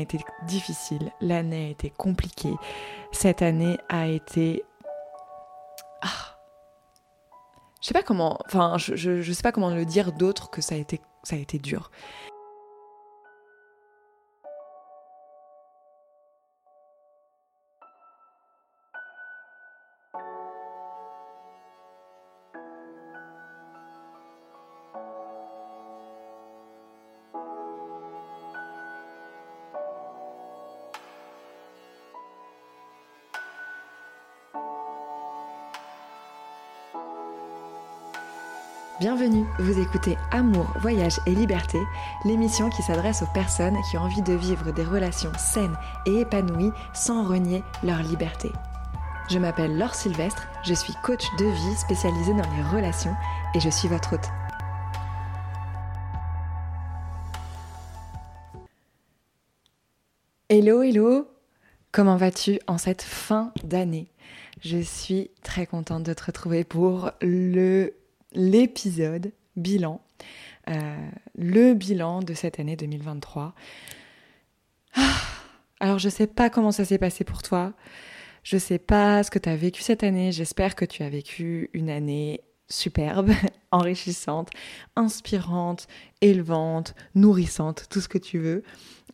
été difficile, l'année a été compliquée. Cette année a été. Ah. Je sais pas comment. Enfin, je, je, sais pas comment le dire d'autre que ça a été, ça a été dur. Vous écoutez Amour, Voyage et Liberté, l'émission qui s'adresse aux personnes qui ont envie de vivre des relations saines et épanouies sans renier leur liberté. Je m'appelle Laure Sylvestre, je suis coach de vie spécialisée dans les relations et je suis votre hôte. Hello, hello Comment vas-tu en cette fin d'année? Je suis très contente de te retrouver pour le l'épisode bilan, euh, le bilan de cette année 2023. Ah, alors je sais pas comment ça s'est passé pour toi, je sais pas ce que tu as vécu cette année, j'espère que tu as vécu une année superbe, enrichissante, inspirante, élevante, nourrissante, tout ce que tu veux.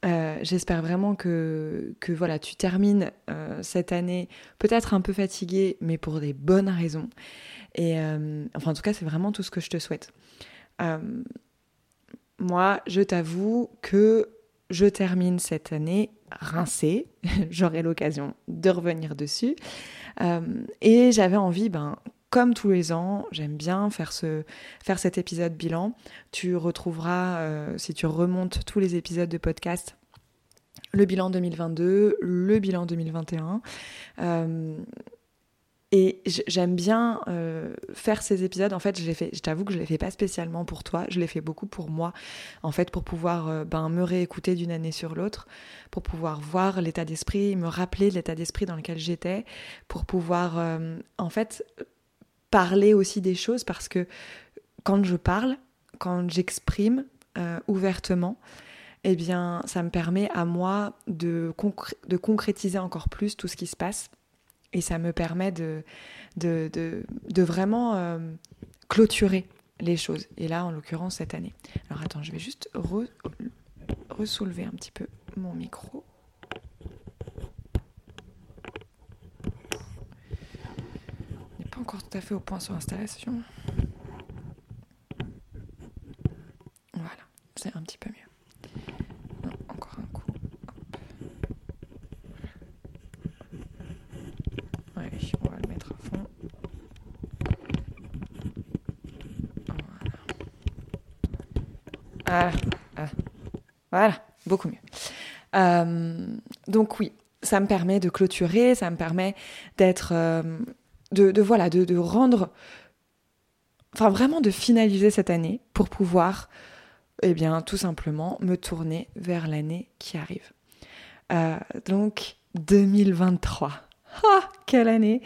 Euh, j'espère vraiment que, voilà, tu termines euh, cette année peut-être un peu fatiguée, mais pour des bonnes raisons. Et euh, enfin, en tout cas, c'est vraiment tout ce que je te souhaite. moi, je t'avoue que je termine cette année rincée. J'aurai l'occasion de revenir dessus. et j'avais envie, ben, comme tous les ans, j'aime bien faire, ce, faire cet épisode bilan. Tu retrouveras, euh, si tu remontes tous les épisodes de podcast, le bilan 2022, le bilan 2021. Euh, et j'aime bien euh, faire ces épisodes. En fait, je, fait, je t'avoue que je ne les fais pas spécialement pour toi, je les fais beaucoup pour moi. En fait, pour pouvoir ben, me réécouter d'une année sur l'autre, pour pouvoir voir l'état d'esprit, me rappeler l'état d'esprit dans lequel j'étais, pour pouvoir, en fait, parler aussi des choses parce que quand je parle, quand j'exprime euh, ouvertement, eh bien, ça me permet à moi de, concrétiser encore plus tout ce qui se passe et ça me permet de, vraiment euh, clôturer les choses. Et là, en l'occurrence, cette année. Alors attends, je vais juste re-soulever un petit peu mon micro. Encore tout à fait au point sur l'installation. Voilà, c'est un petit peu mieux. encore un coup. Allez, on va le mettre à fond. Voilà. Ah, voilà, beaucoup mieux. Euh, donc oui, ça me permet de clôturer, ça me permet d'être euh, de, voilà, de, rendre, enfin vraiment de finaliser cette année pour pouvoir, eh bien, tout simplement me tourner vers l'année qui arrive. Euh, donc 2023. Ah, quelle année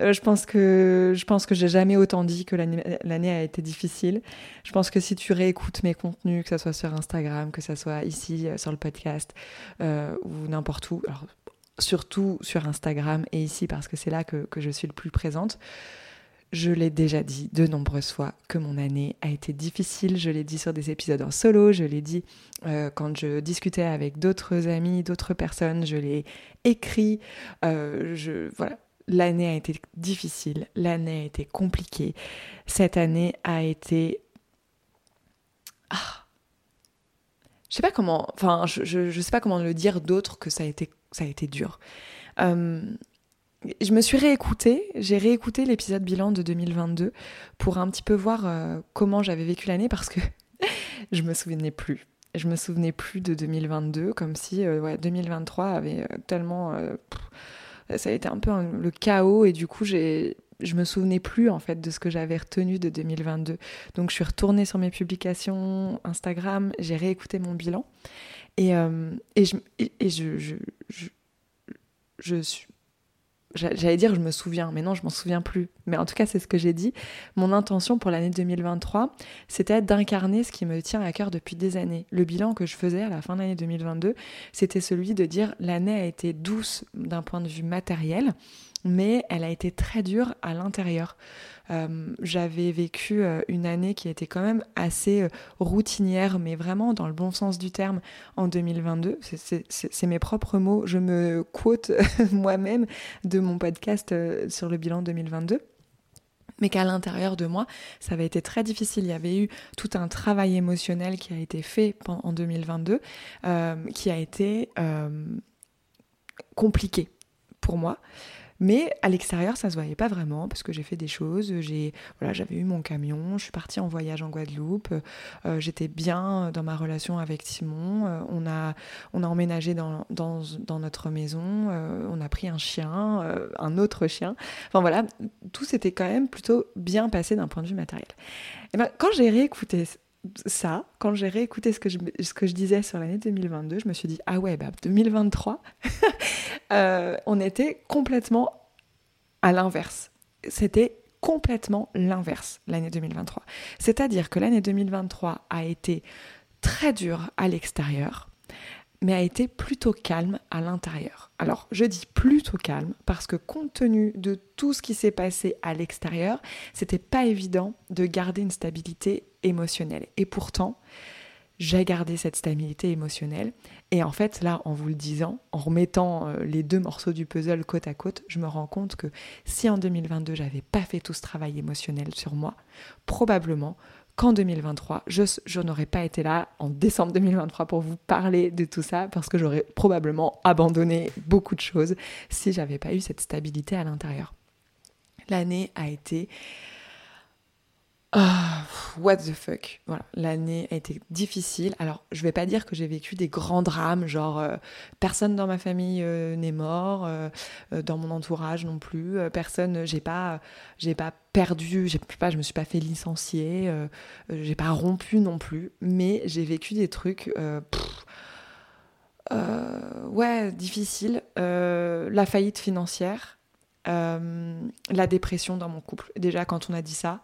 euh, Je pense que je pense que j'ai jamais autant dit que l'année a été difficile. Je pense que si tu réécoutes mes contenus, que ce soit sur Instagram, que ce soit ici euh, sur le podcast ou n'importe où, surtout sur Instagram et ici parce que c'est là que, je suis le plus présente. Je l'ai déjà dit de nombreuses fois que mon année a été difficile. Je l'ai dit sur des épisodes en solo, je l'ai dit euh, quand je discutais avec d'autres amis, d'autres personnes, je l'ai écrit. Euh, voilà, l'année a été difficile, l'année a été compliquée. Cette année a été. Ah, je sais pas comment. Enfin, je, je, je sais pas comment le dire d'autre que ça a été ça a été dur. Euh, je me suis réécoutée, j'ai réécouté l'épisode bilan de 2022 pour un petit peu voir euh, comment j'avais vécu l'année parce que je me souvenais plus. Je me souvenais plus de 2022, comme si euh, ouais, 2023 avait tellement. ça a été un peu le chaos et du coup, j'ai, je me souvenais plus en fait de ce que j'avais retenu de 2022. Donc, je suis retournée sur mes publications Instagram, j'ai réécouté mon bilan et, et, je, et je, je, je, je, suis j'allais dire je me souviens, mais non, je m'en souviens plus. Mais en tout cas, c'est ce que j'ai dit. Mon intention pour l'année 2023, c'était d'incarner ce qui me tient à cœur depuis des années. Le bilan que je faisais à la fin de l'année 2022, c'était celui de dire l'année a été douce d'un point de vue matériel, mais elle a été très dure à l'intérieur. Euh, j'avais vécu euh, une année qui était quand même assez euh, routinière, mais vraiment dans le bon sens du terme, en 2022. C'est mes propres mots. Je me quote moi-même de mon podcast sur le bilan 2022 mais qu'à l'intérieur de moi, ça avait été très difficile. Il y avait eu tout un travail émotionnel qui a été fait en 2022, qui a été compliqué pour moi. Mais à l'extérieur, ça se voyait pas vraiment parce que j'ai fait des choses. J'ai, voilà, j'avais eu mon camion, je suis partie en voyage en Guadeloupe. Euh, j'étais bien dans ma relation avec Simon. Euh, on a, on a emménagé dans, dans, dans notre maison. Euh, on a pris un chien, un autre chien. Enfin voilà, tout s'était quand même plutôt bien passé d'un point de vue matériel. Et ben, quand j'ai réécouté ça, quand j'ai réécouté ce que, je, disais sur l'année 2022, je me suis dit, ah ouais, bah 2023, euh, on était complètement à l'inverse. C'était complètement l'inverse, l'année 2023. C'est-à-dire que l'année 2023 a été très dure à l'extérieur, mais a été plutôt calme à l'intérieur. Alors, je dis plutôt calme parce que compte tenu de tout ce qui s'est passé à l'extérieur, c'était pas évident de garder une stabilité émotionnelle. Et pourtant, j'ai gardé cette stabilité émotionnelle. Et en fait, là, en vous le disant, en remettant euh, les deux morceaux du puzzle côte à côte, je me rends compte que si en 2022, j'avais pas fait tout ce travail émotionnel sur moi, probablement qu'en 2023, je, n'aurais pas été là en décembre 2023 pour vous parler de tout ça parce que j'aurais probablement abandonné beaucoup de choses si j'avais pas eu cette stabilité à l'intérieur. L'année a été ah, what the fuck. Voilà, l'année a été difficile. Alors, je vais pas dire que j'ai vécu des grands drames, genre euh, personne dans ma famille euh, n'est mort, euh, dans mon entourage non plus, personne, j'ai pas, j'ai pas perdu, j'ai pas, je me suis pas fait licencier, j'ai pas rompu non plus, mais j'ai vécu des trucs. ouais, difficiles. la faillite financière, la dépression dans mon couple. Déjà, quand on a dit ça,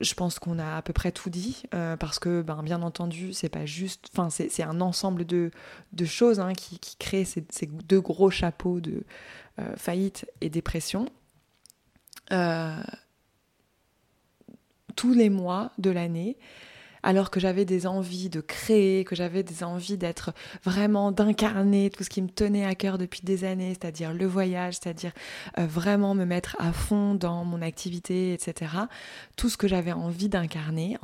je pense qu'on a à peu près tout dit euh, parce que ben, bien entendu c'est pas juste c'est un ensemble de, choses hein, qui, créent ces, ces, deux gros chapeaux de euh, faillite et dépression. Euh, tous les mois de l'année alors que j'avais des envies de créer, que j'avais des envies d'être vraiment, d'incarner tout ce qui me tenait à cœur depuis des années, c'est-à-dire le voyage, c'est-à-dire euh, vraiment me mettre à fond dans mon activité, etc. Tout ce que j'avais envie d'incarner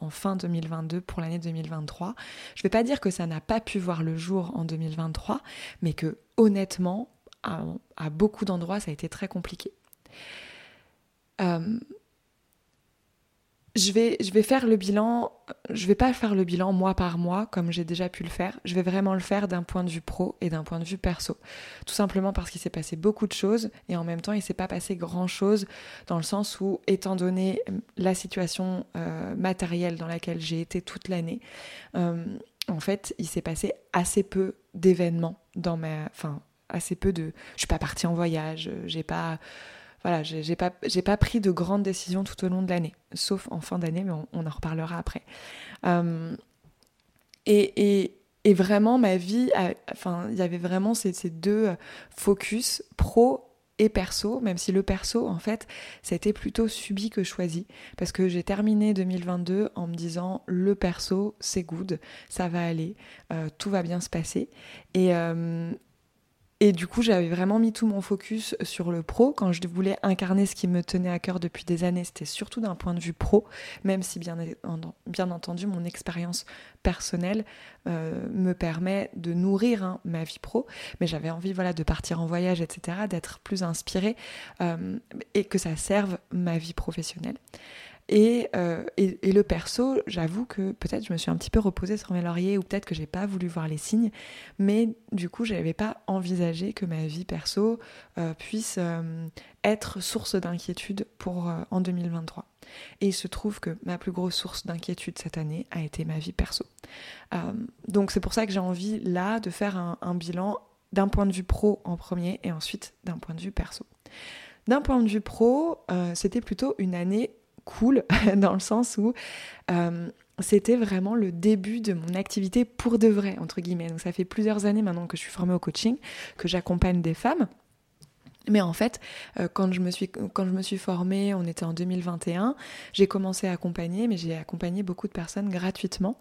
en, fin 2022 pour l'année 2023. Je ne vais pas dire que ça n'a pas pu voir le jour en 2023, mais que honnêtement, à, beaucoup d'endroits, ça a été très compliqué. Euh, je vais, vais faire le bilan, je vais pas faire le bilan mois par mois comme j'ai déjà pu le faire, je vais vraiment le faire d'un point de vue pro et d'un point de vue perso. Tout simplement parce qu'il s'est passé beaucoup de choses et en même temps il s'est pas passé grand chose dans le sens où, étant donné la situation euh, matérielle dans laquelle j'ai été toute l'année, euh, en fait il s'est passé assez peu d'événements dans ma. Enfin, assez peu de. Je suis pas partie en voyage, j'ai pas voilà, j'ai pas, pas pris de grandes décisions tout au long de l'année, sauf en fin d'année, mais on, en reparlera après. Euh, et, et, vraiment, ma vie, enfin, il y avait vraiment ces, ces, deux focus, pro et perso, même si le perso, en fait, été plutôt subi que choisi, parce que j'ai terminé 2022 en me disant, le perso, c'est good, ça va aller, euh, tout va bien se passer. Et, euh, et du coup, j'avais vraiment mis tout mon focus sur le pro. Quand je voulais incarner ce qui me tenait à cœur depuis des années, c'était surtout d'un point de vue pro, même si bien, entendu, mon expérience personnelle euh, me permet de nourrir hein, ma vie pro. Mais j'avais envie voilà, de partir en voyage, etc., d'être plus inspirée euh, et que ça serve ma vie professionnelle. Euh, et, et, le perso, j'avoue que peut-être je me suis un petit peu reposée sur mes lauriers ou peut-être que j'ai pas voulu voir les signes, mais du coup, je n'avais pas envisagé que ma vie perso euh, puisse euh, être source d'inquiétude pour en 2023. Et il se trouve que ma plus grosse source d'inquiétude cette année a été ma vie perso. donc c'est pour ça que j'ai envie là de faire un bilan d'un point de vue pro en premier et ensuite d'un point de vue perso. D'un point de vue pro, c'était plutôt une année cool dans le sens où c'était vraiment le début de mon activité pour de vrai, entre guillemets. Donc ça fait plusieurs années maintenant que je suis formée au coaching, que j'accompagne des femmes. Mais en fait, euh, quand je me suis quand je me suis formée, on était en 2021, j'ai commencé à accompagner, mais j'ai accompagné beaucoup de personnes gratuitement.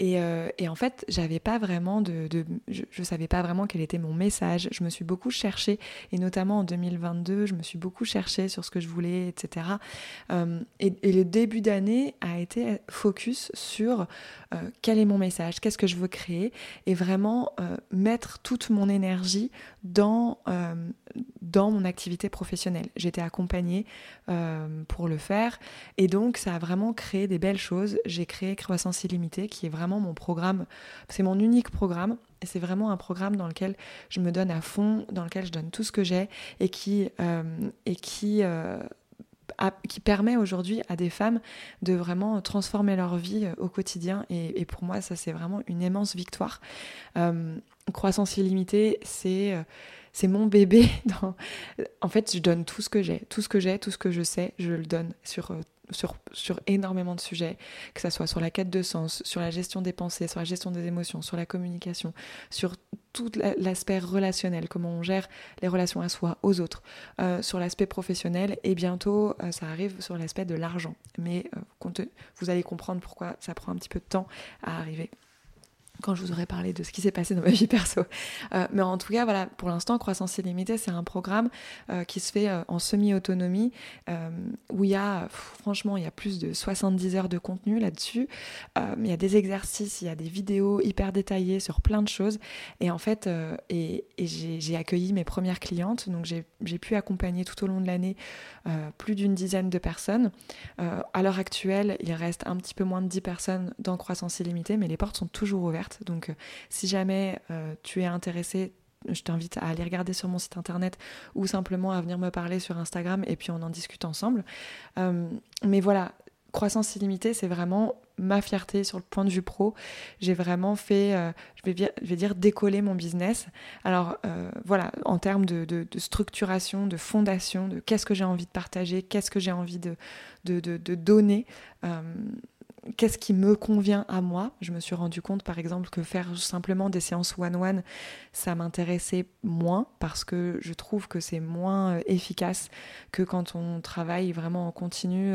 Et, euh, et en fait, j'avais pas vraiment de, je, je, savais pas vraiment quel était mon message. Je me suis beaucoup cherchée, et notamment en 2022, je me suis beaucoup cherchée sur ce que je voulais, etc. Euh, et, et, le début d'année a été focus sur euh, quel est mon message, qu'est-ce que je veux créer, et vraiment mettre toute mon énergie dans dans mon activité professionnelle. J'étais accompagnée pour le faire, et donc ça a vraiment créé des belles choses. J'ai créé Croissance illimitée, qui est vraiment mon programme, c'est mon unique programme. Et c'est vraiment un programme dans lequel je me donne à fond, dans lequel je donne tout ce que j'ai et qui, euh, et qui, euh, qui permet aujourd'hui à des femmes de vraiment transformer leur vie euh, au quotidien. Et, pour moi, ça, c'est vraiment une immense victoire. croissance illimitée, c'est c'est mon bébé. Dans... En fait, je donne tout ce que j'ai, tout ce que j'ai, tout ce que je sais, je le donne sur sur, énormément de sujets, que ce soit sur la quête de sens, sur la gestion des pensées, sur la gestion des émotions, sur la communication, sur tout l'aspect relationnel, comment on gère les relations à soi, aux autres, euh, sur l'aspect professionnel, et bientôt euh, ça arrive sur l'aspect de l'argent. Mais euh, vous allez comprendre pourquoi ça prend un petit peu de temps à arriver quand je vous aurai parlé de ce qui s'est passé dans ma vie perso. Euh, mais en tout cas, voilà, pour l'instant, Croissance illimitée, c'est un programme euh, qui se fait euh, en semi-autonomie, où il y a, franchement, il y a plus de 70 heures de contenu là-dessus. il y a des exercices, il y a des vidéos hyper détaillées sur plein de choses. Et en fait, et, j'ai accueilli mes premières clientes, donc j'ai pu accompagner tout au long de l'année plus d'une dizaine de personnes. à l'heure actuelle, il reste un petit peu moins de 10 personnes dans Croissance illimitée, mais les portes sont toujours ouvertes. Donc euh, si jamais euh, tu es intéressé, je t'invite à aller regarder sur mon site internet ou simplement à venir me parler sur Instagram et puis on en discute ensemble. Euh, mais voilà, croissance illimitée, c'est vraiment ma fierté sur le point de vue pro. J'ai vraiment fait, je, vais, dire, décoller mon business. Alors voilà, en termes de, structuration, de fondation, de qu'est-ce que j'ai envie de partager, qu'est-ce que j'ai envie de donner qu'est-ce qui me convient à moi. Je me suis rendu compte, par exemple, que faire simplement des séances one-one, ça m'intéressait moins parce que je trouve que c'est moins euh, efficace que quand on travaille vraiment en continu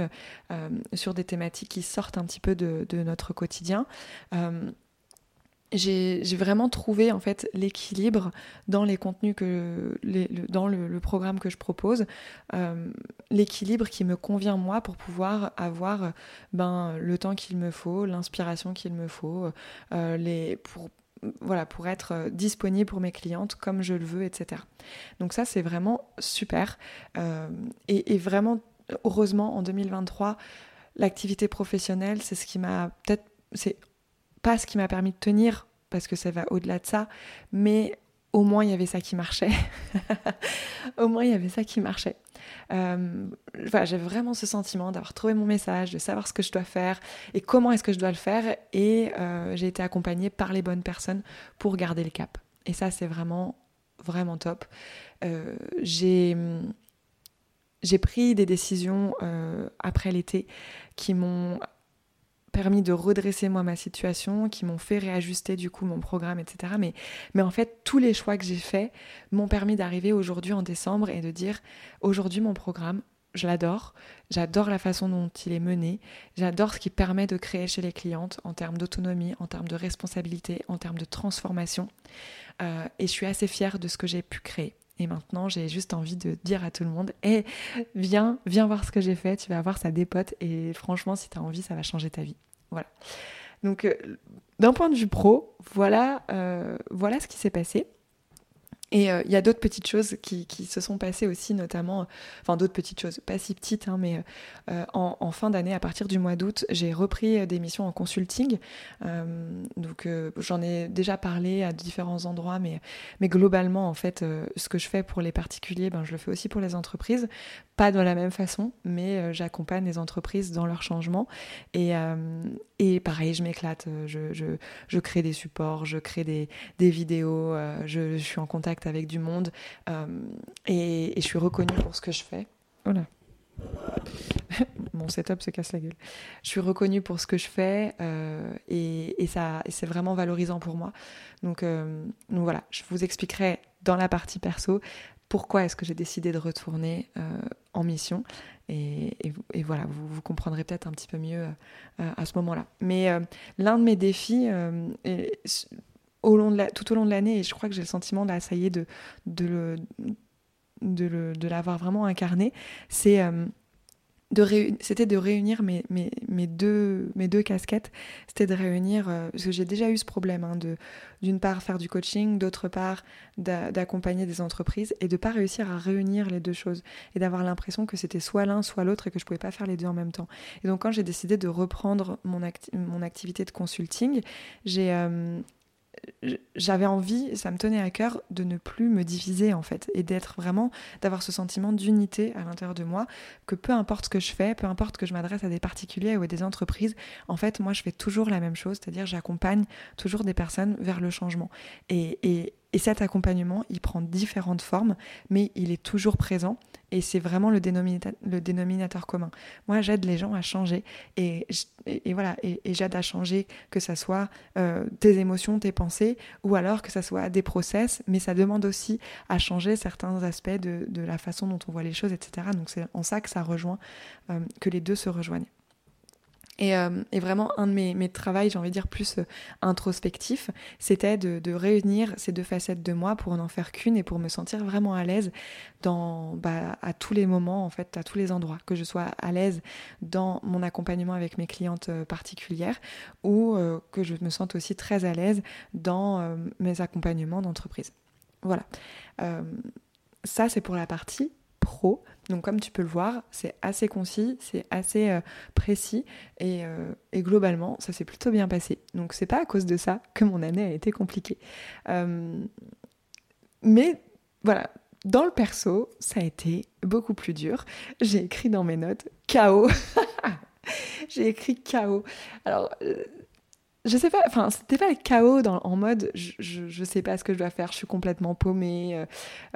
euh, sur des thématiques qui sortent un petit peu de, notre quotidien. Euh, j'ai vraiment trouvé en fait l'équilibre dans les contenus que le, dans le, programme que je propose, euh, l'équilibre qui me convient moi pour pouvoir avoir ben le temps qu'il me faut, l'inspiration qu'il me faut, euh, les pour voilà pour être disponible pour mes clientes comme je le veux, etc. Donc ça c'est vraiment super euh, et, et vraiment heureusement en 2023 l'activité professionnelle c'est ce qui m'a peut-être c'est pas ce qui m'a permis de tenir parce que ça va au-delà de ça, mais au moins il y avait ça qui marchait. au moins il y avait ça qui marchait. Euh, j'ai vraiment ce sentiment d'avoir trouvé mon message, de savoir ce que je dois faire et comment est-ce que je dois le faire. Et euh, j'ai été accompagnée par les bonnes personnes pour garder le cap. Et ça, c'est vraiment, vraiment top. Euh, j'ai pris des décisions après l'été qui m'ont permis de redresser moi ma situation, qui m'ont fait réajuster du coup mon programme, etc. Mais, mais en fait, tous les choix que j'ai faits m'ont permis d'arriver aujourd'hui en décembre et de dire aujourd'hui mon programme, je l'adore, j'adore la façon dont il est mené, j'adore ce qu'il permet de créer chez les clientes en termes d'autonomie, en termes de responsabilité, en termes de transformation. Euh, et je suis assez fière de ce que j'ai pu créer. Et maintenant, j'ai juste envie de dire à tout le monde "Eh, viens, viens voir ce que j'ai fait, tu vas voir, ça dépote. Et franchement, si tu as envie, ça va changer ta vie. Voilà. Donc, euh, d'un point de vue pro, voilà, euh, voilà ce qui s'est passé. Et euh, il y a d'autres petites choses qui, se sont passées aussi, notamment, enfin d'autres petites choses, pas si petites, hein, mais euh, en, fin d'année, à partir du mois d'août, j'ai repris des missions en consulting. Euh, donc j'en ai déjà parlé à différents endroits, mais, mais globalement, en fait, ce que je fais pour les particuliers, ben, je le fais aussi pour les entreprises. Pas de la même façon, mais j'accompagne les entreprises dans leur changement. Et pareil, je m'éclate, je, je, crée des supports, je crée des, des vidéos, je, suis en contact avec du monde et, et, je suis reconnue pour ce que je fais. Voilà. mon setup se casse la gueule. Je suis reconnue pour ce que je fais euh, et, ça, c'est vraiment valorisant pour moi. Donc, euh, donc, voilà, je vous expliquerai dans la partie perso pourquoi est-ce que j'ai décidé de retourner euh, en mission. Et, voilà, vous, comprendrez peut-être un petit peu mieux à ce moment-là. Mais l'un de mes défis, de tout au long de l'année, et je crois que j'ai le sentiment là, de, de, de l'avoir vraiment incarné, c'est c'était de réunir mes, mes, mes, deux, mes deux casquettes. C'était de réunir, euh, parce que j'ai déjà eu ce problème, hein, de d'une part faire du coaching, d'autre part d'accompagner des entreprises, et de pas réussir à réunir les deux choses, et d'avoir l'impression que c'était soit l'un, soit l'autre, et que je pouvais pas faire les deux en même temps. Et donc quand j'ai décidé de reprendre mon, mon activité de consulting, j'ai euh, j'avais envie, ça me tenait à cœur de ne plus me diviser en fait et d'être vraiment, d'avoir ce sentiment d'unité à l'intérieur de moi, que peu importe ce que je fais, peu importe que je m'adresse à des particuliers ou à des entreprises, en fait moi je fais toujours la même chose, c'est-à-dire j'accompagne toujours des personnes vers le changement. Et cet accompagnement, il prend différentes formes, mais il est toujours présent et c'est vraiment le dénominateur, commun. Moi, j'aide les gens à changer et, voilà, et, j'aide à changer que ça soit euh, tes émotions, tes pensées, ou alors que ça soit des process, mais ça demande aussi à changer certains aspects de, de la façon dont on voit les choses, etc. Donc c'est en ça que ça rejoint, euh, que les deux se rejoignent. Euh, et, vraiment, un de mes, mes travaux, j'ai envie de dire plus euh, introspectif, c'était de, réunir ces deux facettes de moi pour n'en faire qu'une et pour me sentir vraiment à l'aise dans, bah, à tous les moments, en fait, à tous les endroits. Que je sois à l'aise dans mon accompagnement avec mes clientes euh, particulières ou que je me sente aussi très à l'aise dans mes accompagnements d'entreprise. Voilà. ça, c'est pour la partie Donc comme tu peux le voir, c'est assez concis, c'est assez euh, précis euh, et, globalement, ça s'est plutôt bien passé. Donc c'est pas à cause de ça que mon année a été compliquée. Euh, mais voilà, dans le perso, ça a été beaucoup plus dur. J'ai écrit dans mes notes chaos. J'ai écrit chaos. Alors, je sais pas, enfin, c'était pas le chaos en mode je, je, sais pas ce que je dois faire, je suis complètement paumée, euh,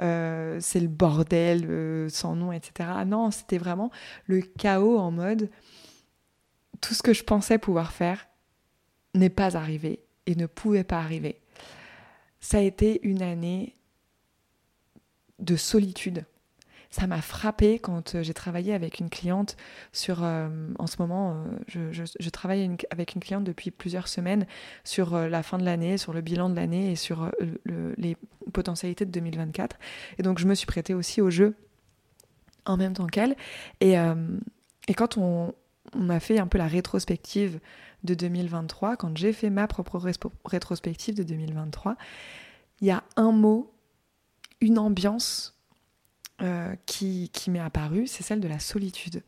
euh, c'est le bordel euh, sans nom, etc. Non, c'était vraiment le chaos en mode tout ce que je pensais pouvoir faire n'est pas arrivé et ne pouvait pas arriver. Ça a été une année de solitude ça m'a frappé quand euh, j'ai travaillé avec une cliente sur, euh, en ce moment, euh, je, travaille avec une cliente depuis plusieurs semaines sur la fin de l'année, sur le bilan de l'année et sur les potentialités de 2024. Et donc je me suis prêtée aussi au jeu en même temps qu'elle. Et, et quand on, on a fait un peu la rétrospective de 2023, quand j'ai fait ma propre rétrospective de 2023, il y a un mot, une ambiance euh, qui, m'est apparue, c'est celle de la solitude.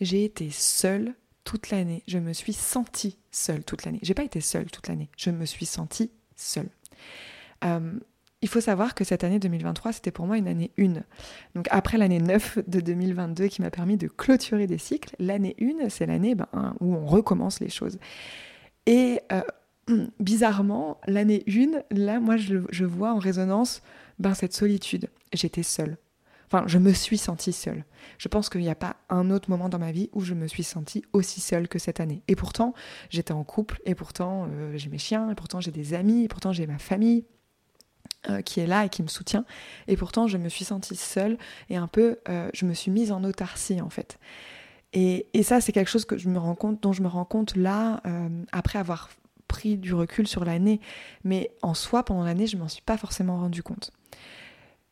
J'ai été seule toute l'année. Je me suis sentie seule toute l'année. J'ai pas été seule toute l'année. Je me suis sentie seule. Euh, il faut savoir que cette année 2023, c'était pour moi une année 1. Donc après l'année 9 de 2022 qui m'a permis de clôturer des cycles, l'année 1, c'est l'année ben, où on recommence les choses. Et euh, bizarrement, l'année 1, là, moi, je, je vois en résonance ben, cette solitude. J'étais seule. Enfin, je me suis sentie seule. Je pense qu'il n'y a pas un autre moment dans ma vie où je me suis sentie aussi seule que cette année. Et pourtant, j'étais en couple, et pourtant, euh, j'ai mes chiens, et pourtant, j'ai des amis, et pourtant, j'ai ma famille. Euh, qui est là et qui me soutient. Et pourtant, je me suis sentie seule et un peu, euh, je me suis mise en autarcie en fait. Et, et ça, c'est quelque chose que je me rends compte, dont je me rends compte là, après avoir pris du recul sur l'année. Mais en soi, pendant l'année, je m'en suis pas forcément rendu compte.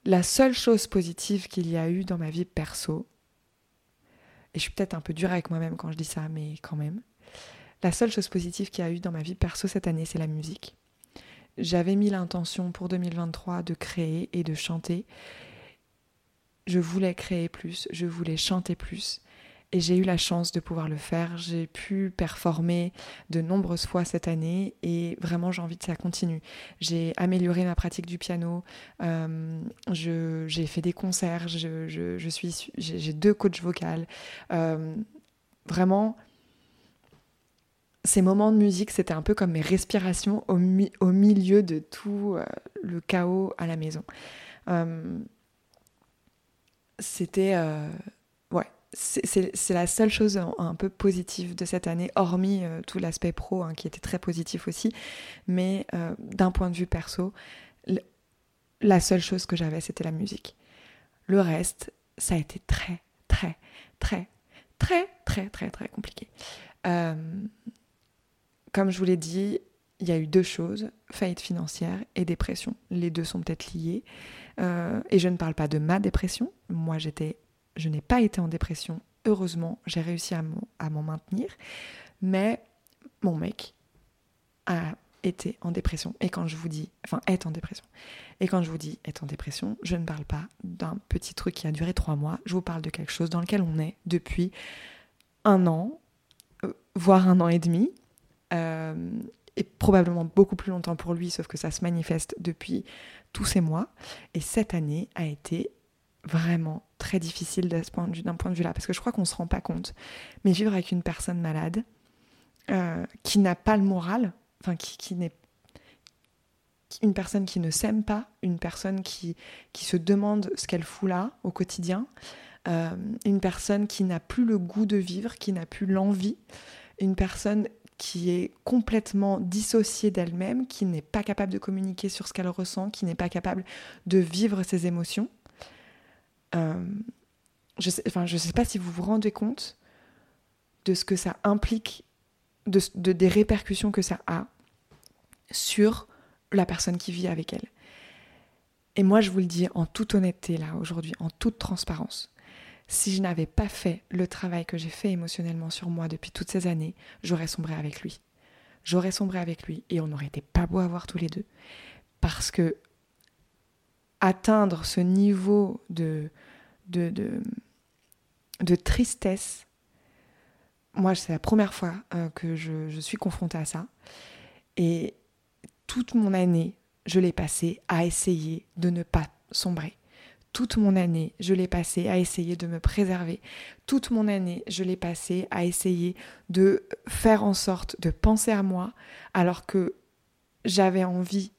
La seule chose positive qu'il y a eu dans ma vie perso, et je suis peut-être un peu dure avec moi-même quand je dis ça, mais quand même, la seule chose positive qu'il y a eu dans ma vie perso cette année, c'est la musique. J'avais mis l'intention pour 2023 de créer et de chanter. Je voulais créer plus, je voulais chanter plus. Et j'ai eu la chance de pouvoir le faire. J'ai pu performer de nombreuses fois cette année et vraiment j'ai envie que ça continue. J'ai amélioré ma pratique du piano, euh, j'ai fait des concerts, je, je, suis, j'ai deux coachs vocales. Euh, vraiment, ces moments de musique, c'était un peu comme mes respirations au, milieu de tout euh, le chaos à la maison. Euh, c'était... Euh, c'est la seule chose un, peu positive de cette année, hormis tout l'aspect pro hein, qui était très positif aussi. Mais d'un point de vue perso, la seule chose que j'avais, c'était la musique. Le reste, ça a été très, très, très, très, très, très, très compliqué. Euh, comme je vous l'ai dit, il y a eu deux choses, faillite financière et dépression. Les deux sont peut-être liés. Euh, et je ne parle pas de ma dépression. Moi, j'étais, je n'ai pas été en dépression. Heureusement, j'ai réussi à m'en maintenir. Mais mon mec a été en dépression. Et quand je vous dis, enfin, est en dépression. Et quand je vous dis est en dépression, je ne parle pas d'un petit truc qui a duré trois mois. Je vous parle de quelque chose dans lequel on est depuis un an, euh, voire un an et demi. Euh, et probablement beaucoup plus longtemps pour lui, sauf que ça se manifeste depuis tous ces mois. Et cette année a été vraiment très difficile d'un point, de vue, point de vue là, parce que je crois qu'on ne se rend pas compte. Mais vivre avec une personne malade, euh, qui n'a pas le moral, enfin qui, qui n'est une personne qui ne s'aime pas, une personne qui, qui se demande ce qu'elle fout là au quotidien, euh, une personne qui n'a plus le goût de vivre, qui n'a plus l'envie, une personne qui est complètement dissociée d'elle-même, qui n'est pas capable de communiquer sur ce qu'elle ressent, qui n'est pas capable de vivre ses émotions. Euh, je ne sais, enfin, sais pas si vous vous rendez compte de ce que ça implique, de, de des répercussions que ça a sur la personne qui vit avec elle. Et moi, je vous le dis en toute honnêteté, là, aujourd'hui, en toute transparence. Si je n'avais pas fait le travail que j'ai fait émotionnellement sur moi depuis toutes ces années, j'aurais sombré avec lui. J'aurais sombré avec lui et on n'aurait été pas beau à voir tous les deux. Parce que atteindre ce niveau de, de, de, tristesse, moi, c'est la première fois euh, que je, je suis confrontée à ça. Et toute mon année, je l'ai passée à essayer de ne pas sombrer. Toute mon année, je l'ai passée à essayer de me préserver. Toute mon année, je l'ai passée à essayer de faire en sorte de penser à moi alors que j'avais envie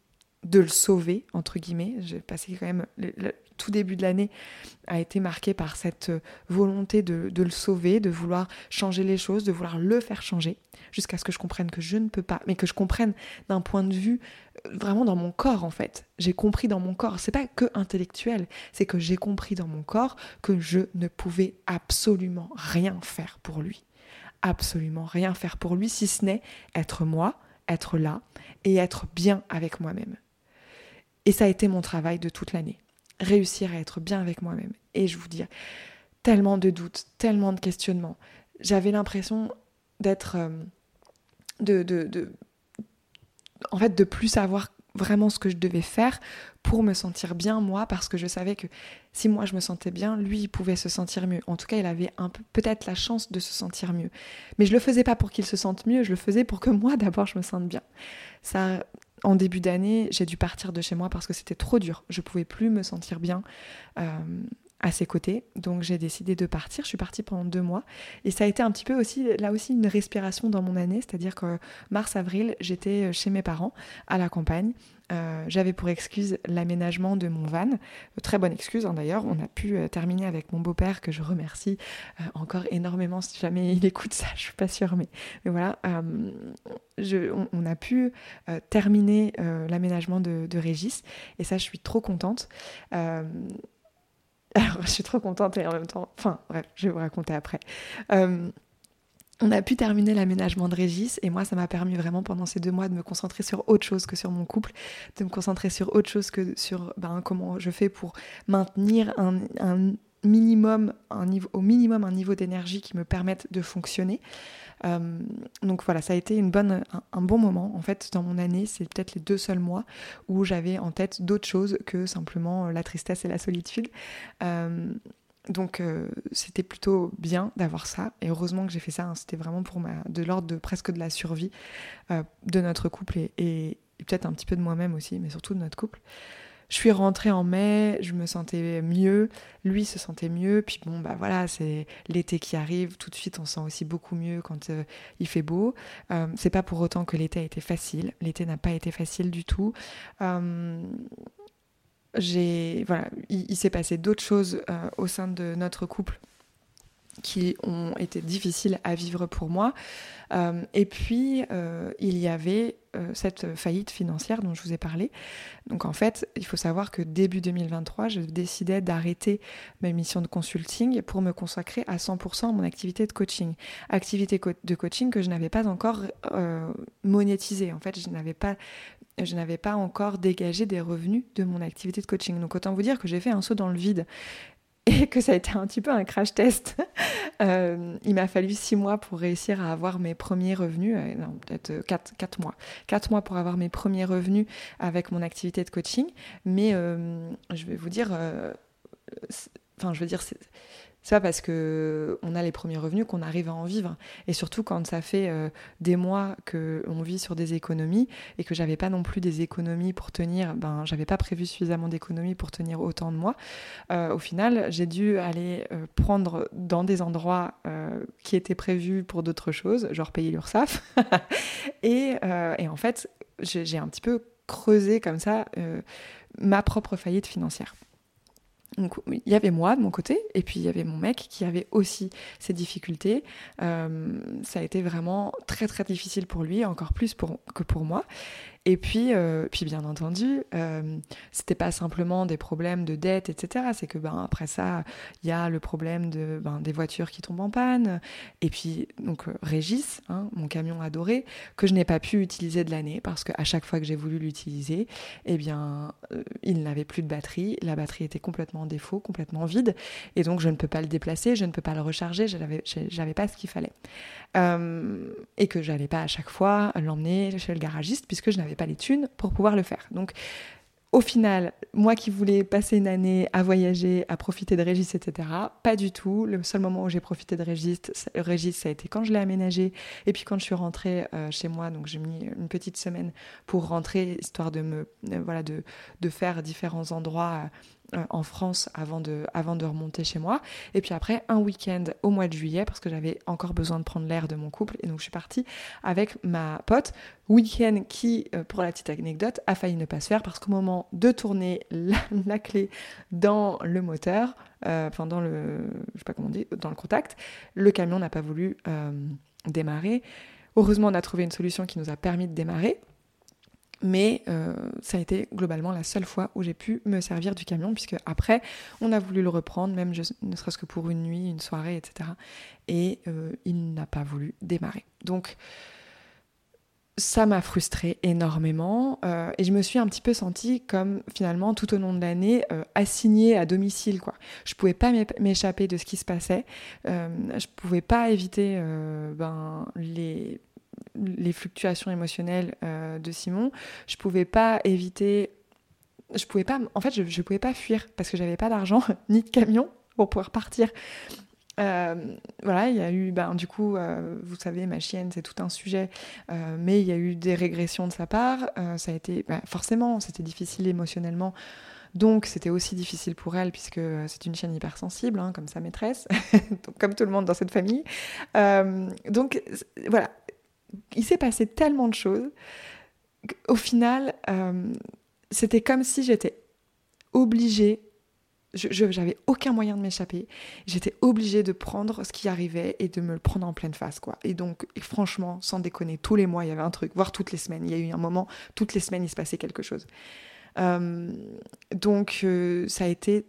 de le sauver, entre guillemets. J'ai passé quand même le, tout début de l'année a été marqué par cette volonté de, de, le sauver, de vouloir changer les choses, de vouloir le faire changer, jusqu'à ce que je comprenne que je ne peux pas, mais que je comprenne d'un point de vue euh, vraiment dans mon corps en fait. J'ai compris dans mon corps, c'est pas que intellectuel, c'est que j'ai compris dans mon corps que je ne pouvais absolument rien faire pour lui. Absolument rien faire pour lui si ce n'est être moi, être là et être bien avec moi-même. Et ça a été mon travail de toute l'année. Réussir à être bien avec moi-même. Et je vous dis, tellement de doutes, tellement de questionnements. J'avais l'impression d'être. Euh, de, de, en fait, de plus savoir vraiment ce que je devais faire pour me sentir bien moi parce que je savais que si moi je me sentais bien lui il pouvait se sentir mieux en tout cas il avait peut-être la chance de se sentir mieux mais je le faisais pas pour qu'il se sente mieux je le faisais pour que moi d'abord je me sente bien ça en début d'année, j'ai dû partir de chez moi parce que c'était trop dur. Je pouvais plus me sentir bien euh, à ses côtés. Donc j'ai décidé de partir. Je suis partie pendant deux mois. Et ça a été un petit peu aussi, là aussi, une respiration dans mon année. C'est-à-dire que mars-avril, j'étais chez mes parents à la campagne. Euh, j'avais pour excuse l'aménagement de mon van. Très bonne excuse hein, d'ailleurs. On a pu euh, terminer avec mon beau-père que je remercie euh, encore énormément si jamais il écoute ça. Je suis pas sûre, mais, voilà. Je, on, a pu terminer l'aménagement de, de, Régis et ça, je suis trop contente. alors, je suis trop contente et en même temps, enfin je vais vous raconter après. On a pu terminer l'aménagement de Régis et moi ça m'a permis vraiment pendant ces deux mois de me concentrer sur autre chose que sur mon couple, de me concentrer sur autre chose que sur ben, comment je fais pour maintenir un, minimum, un niveau, au minimum un niveau d'énergie qui me permette de fonctionner. Euh, donc voilà, ça a été une bonne, un, bon moment en fait dans mon année. C'est peut-être les deux seuls mois où j'avais en tête d'autres choses que simplement la tristesse et la solitude. Euh, donc euh, c'était plutôt bien d'avoir ça et heureusement que j'ai fait ça. Hein. C'était vraiment pour ma, de l'ordre de presque de la survie euh, de notre couple et, peut-être un petit peu de moi-même aussi, mais surtout de notre couple. Je suis rentrée en mai, je me sentais mieux, lui se sentait mieux, puis bon, bah voilà, c'est l'été qui arrive, tout de suite on se sent aussi beaucoup mieux quand euh, il fait beau. Euh, c'est pas pour autant que l'été a été facile, l'été n'a pas été facile du tout. Euh, j'ai, voilà, il, s'est passé d'autres choses au sein de notre couple qui ont été difficiles à vivre pour moi. Euh, et puis, euh, il y avait euh, cette faillite financière dont je vous ai parlé. Donc en fait, il faut savoir que début 2023, je décidais d'arrêter ma mission de consulting pour me consacrer à 100% à mon activité de coaching. Activité de coaching que je n'avais pas encore monétisée. En fait, je n'avais pas je n'avais pas encore dégagé des revenus de mon activité de coaching. Donc autant vous dire que j'ai fait un saut dans le vide et que ça a été un petit peu un crash test. Euh, il m'a fallu six mois pour réussir à avoir mes premiers revenus, euh, non, peut-être euh, quatre, quatre, mois. Quatre mois pour avoir mes premiers revenus avec mon activité de coaching. Mais je vais vous dire, enfin, je veux dire, c'est pas parce que on a les premiers revenus qu'on arrive à en vivre. Et surtout quand ça fait euh, des mois que on vit sur des économies et que j'avais pas non plus des économies pour tenir, ben j'avais pas prévu suffisamment d'économies pour tenir autant de mois. Euh, au final, j'ai dû aller euh, prendre dans des endroits qui étaient prévus pour d'autres choses, genre payer l'URSSAF. et en fait, j'ai un petit peu creusé comme ça ma propre faillite financière. Donc il y avait moi de mon côté, et puis il y avait mon mec qui avait aussi ses difficultés. Euh, ça a été vraiment très très difficile pour lui, encore plus pour, que pour moi. Et puis, euh, puis bien entendu, euh, c'était pas simplement des problèmes de dette, etc. C'est que ben après ça, il y a le problème de ben, des voitures qui tombent en panne. Et puis donc euh, Régis, hein, mon camion adoré, que je n'ai pas pu utiliser de l'année parce qu'à chaque fois que j'ai voulu l'utiliser, eh bien, euh, il n'avait plus de batterie. La batterie était complètement en défaut, complètement vide, et donc je ne peux pas le déplacer, je ne peux pas le recharger. J'avais, pas ce qu'il fallait. Et que j'allais pas à chaque fois l'emmener chez le garagiste puisque je n'avais pas les thunes pour pouvoir le faire. Donc au final, moi qui voulais passer une année à voyager, à profiter de Régis, etc., pas du tout. Le seul moment où j'ai profité de Régis, ça a été quand je l'ai aménagé et puis quand je suis rentrée euh, chez moi. Donc j'ai mis une petite semaine pour rentrer, histoire de me, euh, voilà, de, faire différents endroits en France avant de, avant de remonter chez moi. Et puis après, un week-end au mois de juillet, parce que j'avais encore besoin de prendre l'air de mon couple. Et donc je suis partie avec ma pote. Week-end qui, euh, pour la petite anecdote, a failli ne pas se faire parce qu'au moment de tourner la, clé dans le moteur, euh, enfin dans le, je sais pas comment on dit, dans le contact, le camion n'a pas voulu démarrer. Heureusement, on a trouvé une solution qui nous a permis de démarrer. Mais euh, ça a été globalement la seule fois où j'ai pu me servir du camion, puisque après, on a voulu le reprendre, même ne serait-ce que pour une nuit, une soirée, etc. Et euh, il n'a pas voulu démarrer. Donc, ça m'a frustrée énormément euh, et je me suis un petit peu sentie comme finalement tout au long de l'année assignée à domicile. Je pouvais pas m'échapper de ce qui se passait, je pouvais pas éviter ben les les fluctuations émotionnelles euh, de Simon, je pouvais pas éviter, je pouvais pas, en fait, je, je pouvais pas fuir parce que j'avais pas d'argent ni de camion pour pouvoir partir. Euh, voilà, il y a eu, ben, du coup, euh, vous savez, ma chienne, c'est tout un sujet, mais il y a eu des régressions de sa part. ça a été, ben, forcément, c'était difficile émotionnellement. Donc, c'était aussi difficile pour elle, puisque c'est une chienne hypersensible, hein, comme sa maîtresse, comme tout le monde dans cette famille. donc, voilà, il s'est passé tellement de choses qu'au final, euh, c'était comme si j'étais obligée, je n'avais aucun moyen de m'échapper, j'étais obligée de prendre ce qui arrivait et de me le prendre en pleine face. quoi. Et donc, franchement, sans déconner, tous les mois, il y avait un truc, voire toutes les semaines. Il y a eu un moment, toutes les semaines, il se passait quelque chose. Euh, donc, euh, ça a été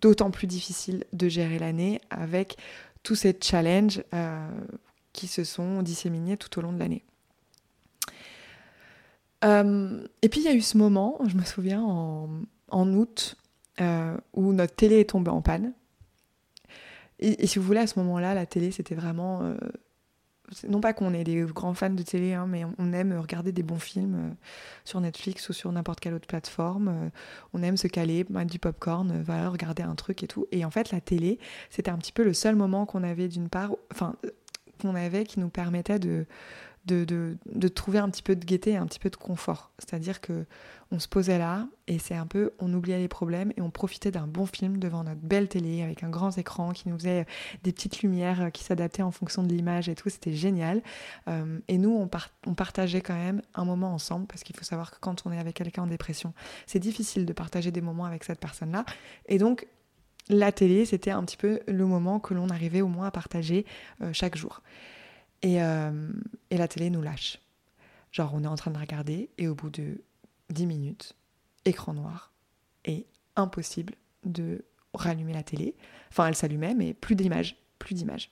d'autant plus difficile de gérer l'année avec tous ces challenges qui se sont disséminés tout au long de l'année. Euh, et puis il y a eu ce moment, je me souviens, en, août, euh, où notre télé est tombée en panne. Et, si vous voulez, à ce moment-là, la télé, c'était vraiment... Euh, non pas qu'on est des grands fans de télé, hein, mais on aime regarder des bons films sur Netflix ou sur n'importe quelle autre plateforme. on aime se caler, mettre du popcorn, voilà, regarder un truc et tout. Et en fait, la télé, c'était un petit peu le seul moment qu'on avait d'une part... Enfin, qu'on avait qui nous permettait de, de, de, trouver un petit peu de gaieté, un petit peu de confort. C'est-à-dire que on se posait là et c'est un peu, on oubliait les problèmes et on profitait d'un bon film devant notre belle télé avec un grand écran qui nous faisait des petites lumières qui s'adaptaient en fonction de l'image et tout. C'était génial. Euh, et nous, on, on partageait quand même un moment ensemble parce qu'il faut savoir que quand on est avec quelqu'un en dépression, c'est difficile de partager des moments avec cette personne-là. Et donc, la télé, c'était un petit peu le moment que l'on arrivait au moins à partager euh, chaque jour. Euh, et, la télé nous lâche. Genre, on est en train de regarder et au bout de 10 minutes, écran noir et impossible de rallumer la télé. Enfin, elle s'allumait, mais plus d'images, plus d'images.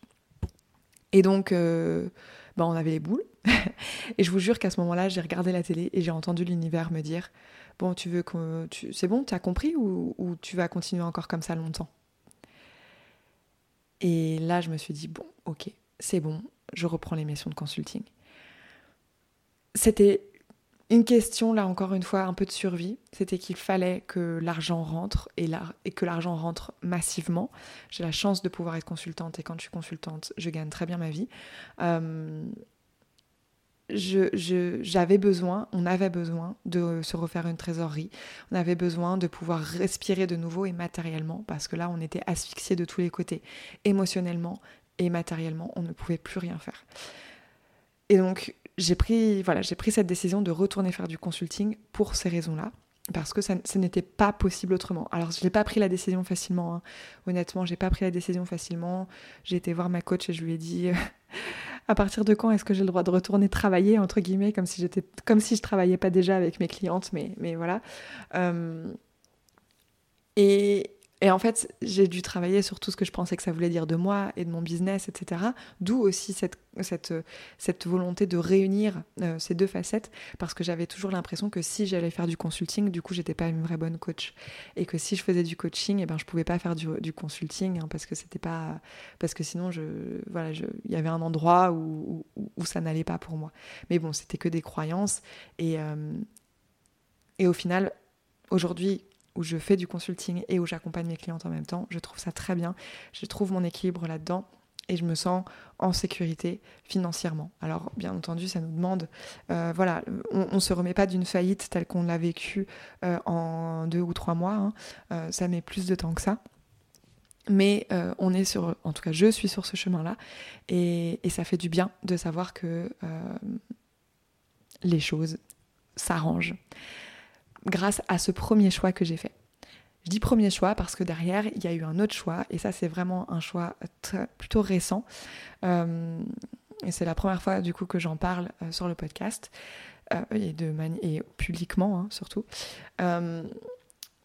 Et donc, bah, on avait les boules. et je vous jure qu'à ce moment-là, j'ai regardé la télé et j'ai entendu l'univers me dire Bon, tu veux que. C'est bon, tu as compris ou, tu vas continuer encore comme ça longtemps? Et là, je me suis dit Bon, ok, c'est bon, je reprends les missions de consulting. C'était une question, là encore une fois, un peu de survie. C'était qu'il fallait que l'argent rentre et, et que l'argent rentre massivement. J'ai la chance de pouvoir être consultante et quand je suis consultante, je gagne très bien ma vie. Euh, j'avais besoin, on avait besoin de se refaire une trésorerie. On avait besoin de pouvoir respirer de nouveau et matériellement parce que là, on était asphyxié de tous les côtés, émotionnellement, et matériellement, on ne pouvait plus rien faire. Et donc, j'ai pris, voilà, j'ai pris cette décision de retourner faire du consulting pour ces raisons-là, parce que ça, ce n'était pas possible autrement. Alors, je n'ai pas pris la décision facilement, hein. honnêtement, j'ai pas pris la décision facilement. J'ai été voir ma coach et je lui ai dit. À partir de quand est-ce que j'ai le droit de retourner travailler entre guillemets comme si j'étais comme si je travaillais pas déjà avec mes clientes mais mais voilà. Euh, et, et en fait, j'ai dû travailler sur tout ce que je pensais que ça voulait dire de moi et de mon business, etc. D'où aussi cette, volonté de réunir euh, ces deux facettes, parce que j'avais toujours l'impression que si j'allais faire du consulting, du coup, j'étais pas une vraie bonne coach. Et que si je faisais du coaching, et eh ben, je pouvais pas faire du, consulting, hein, parce que c'était pas. Parce que sinon, voilà, il y avait un endroit où, ça n'allait pas pour moi. Mais bon, c'était que des croyances. Et, euh, et au final, aujourd'hui, où je fais du consulting et où j'accompagne mes clientes en même temps. Je trouve ça très bien. Je trouve mon équilibre là-dedans et je me sens en sécurité financièrement. Alors, bien entendu, ça nous demande, euh, voilà, on ne se remet pas d'une faillite telle qu'on l'a vécu euh, en deux ou trois mois. Hein. Euh, ça met plus de temps que ça. Mais on est sur, en tout cas, je suis sur ce chemin-là et, ça fait du bien de savoir que les choses s'arrangent grâce à ce premier choix que j'ai fait. Je dis premier choix parce que derrière, il y a eu un autre choix, et ça c'est vraiment un choix plutôt récent. Euh, et c'est la première fois du coup que j'en parle euh, sur le podcast, euh, et, publiquement hein, surtout.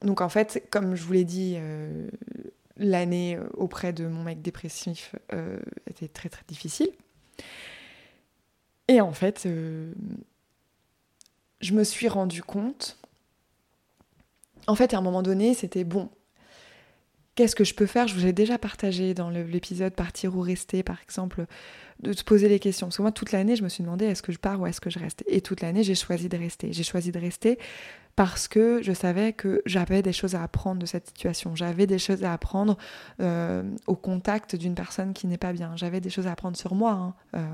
donc en fait, comme je vous l'ai dit, l'année auprès de mon mec dépressif était très très difficile. Et en fait, je me suis rendu compte en fait, à un moment donné, c'était bon. Qu'est-ce que je peux faire? Je vous ai déjà partagé dans l'épisode Partir ou rester, par exemple, de te poser les questions. Parce que moi, toute l'année, je me suis demandé est-ce que je pars ou est-ce que je reste? Et toute l'année, j'ai choisi de rester. J'ai choisi de rester parce que je savais que j'avais des choses à apprendre de cette situation. J'avais des choses à apprendre euh, au contact d'une personne qui n'est pas bien. J'avais des choses à apprendre sur moi, hein, euh,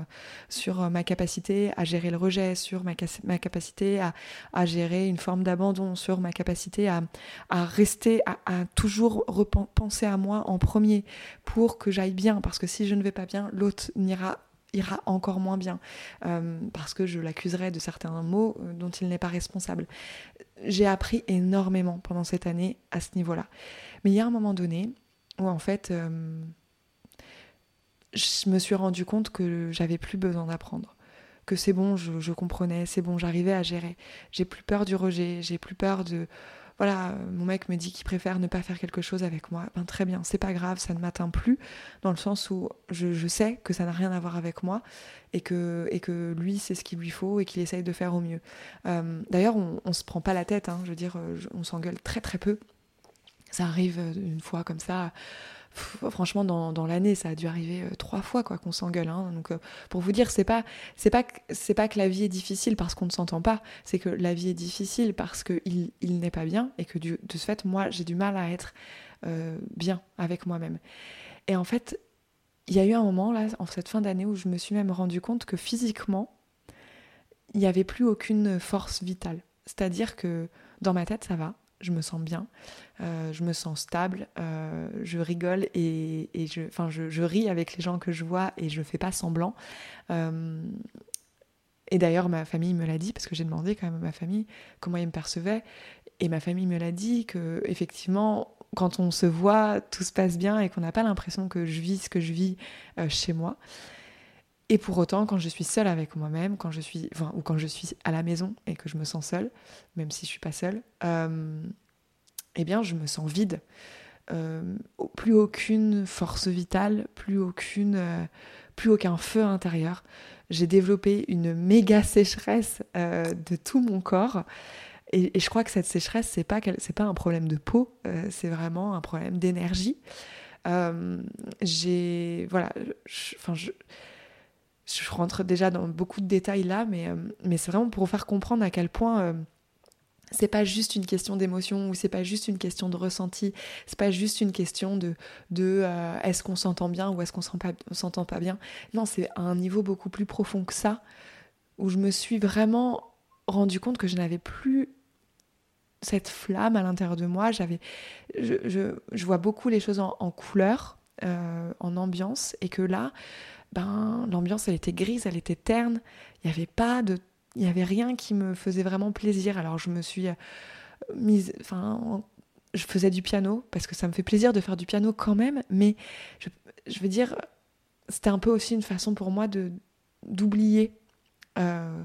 sur ma capacité à gérer le rejet, sur ma, capacité à, gérer une forme d'abandon, sur ma capacité à, rester, à, à toujours repenser à moi en premier pour que j'aille bien. Parce que si je ne vais pas bien, l'autre n'ira ira encore moins bien euh, parce que je l'accuserai de certains mots euh, dont il n'est pas responsable. J'ai appris énormément pendant cette année à ce niveau-là. Mais il y a un moment donné où en fait euh, je me suis rendu compte que j'avais plus besoin d'apprendre. Que c'est bon, je, je comprenais, c'est bon, j'arrivais à gérer. J'ai plus peur du rejet, j'ai plus peur de voilà, euh, mon mec me dit qu'il préfère ne pas faire quelque chose avec moi, ben très bien, c'est pas grave, ça ne m'atteint plus, dans le sens où je, sais que ça n'a rien à voir avec moi et que, lui, c'est ce qu'il lui faut et qu'il essaye de faire au mieux. Euh, d'ailleurs, on, on se prend pas la tête, hein, je veux dire, euh, on s'engueule très très peu. Ça arrive une fois comme ça franchement dans, dans l'année ça a dû arriver euh, trois fois quoi qu'on s'engueule hein. donc euh, pour vous dire c'est pas c'est pas c'est pas que la vie est difficile parce qu'on ne s'entend pas c'est que la vie est difficile parce que il, il n'est pas bien et que de ce fait moi j'ai du mal à être euh, bien avec moi-même et en fait il y a eu un moment là en cette fin d'année où je me suis même rendu compte que physiquement il n'y avait plus aucune force vitale. C'est-à-dire que dans ma tête, ça va, je me sens bien, euh, je me sens stable, euh, je rigole et, je, enfin, je, ris avec les gens que je vois et je ne fais pas semblant. Euh, et d'ailleurs, ma famille me l'a dit, parce que j'ai demandé quand même à ma famille comment ils me percevaient. Et ma famille me l'a dit que, effectivement, quand on se voit, tout se passe bien et qu'on n'a pas l'impression que je vis ce que je vis chez moi. Et pour autant, quand je suis seule avec moi-même, quand je suis, ou quand je suis à la maison et que je me sens seule, même si je suis pas seule, euh, eh bien, je me sens vide. Euh, plus aucune force vitale, plus aucune, euh, plus aucun feu intérieur. J'ai développé une méga sécheresse de tout mon corps. Et, je crois que cette sécheresse, c'est pas c'est pas un problème de peau, c'est vraiment un problème d'énergie. j'ai voilà, enfin je je rentre déjà dans beaucoup de détails là, mais, euh, mais c'est vraiment pour vous faire comprendre à quel point euh, c'est pas juste une question d'émotion ou c'est pas juste une question de ressenti, c'est pas juste une question de, de euh, est-ce qu'on s'entend bien ou est-ce qu'on s'entend pas bien. Non, c'est à un niveau beaucoup plus profond que ça, où je me suis vraiment rendu compte que je n'avais plus cette flamme à l'intérieur de moi. J'avais, je, je, vois beaucoup les choses en, en couleur, en ambiance, et que là, ben, l'ambiance elle était grise, elle était terne, il n'y avait pas de il avait rien qui me faisait vraiment plaisir. Alors je me suis euh, mise enfin je faisais du piano parce que ça me fait plaisir de faire du piano quand même, mais je, veux dire c'était un peu aussi une façon pour moi de d'oublier euh,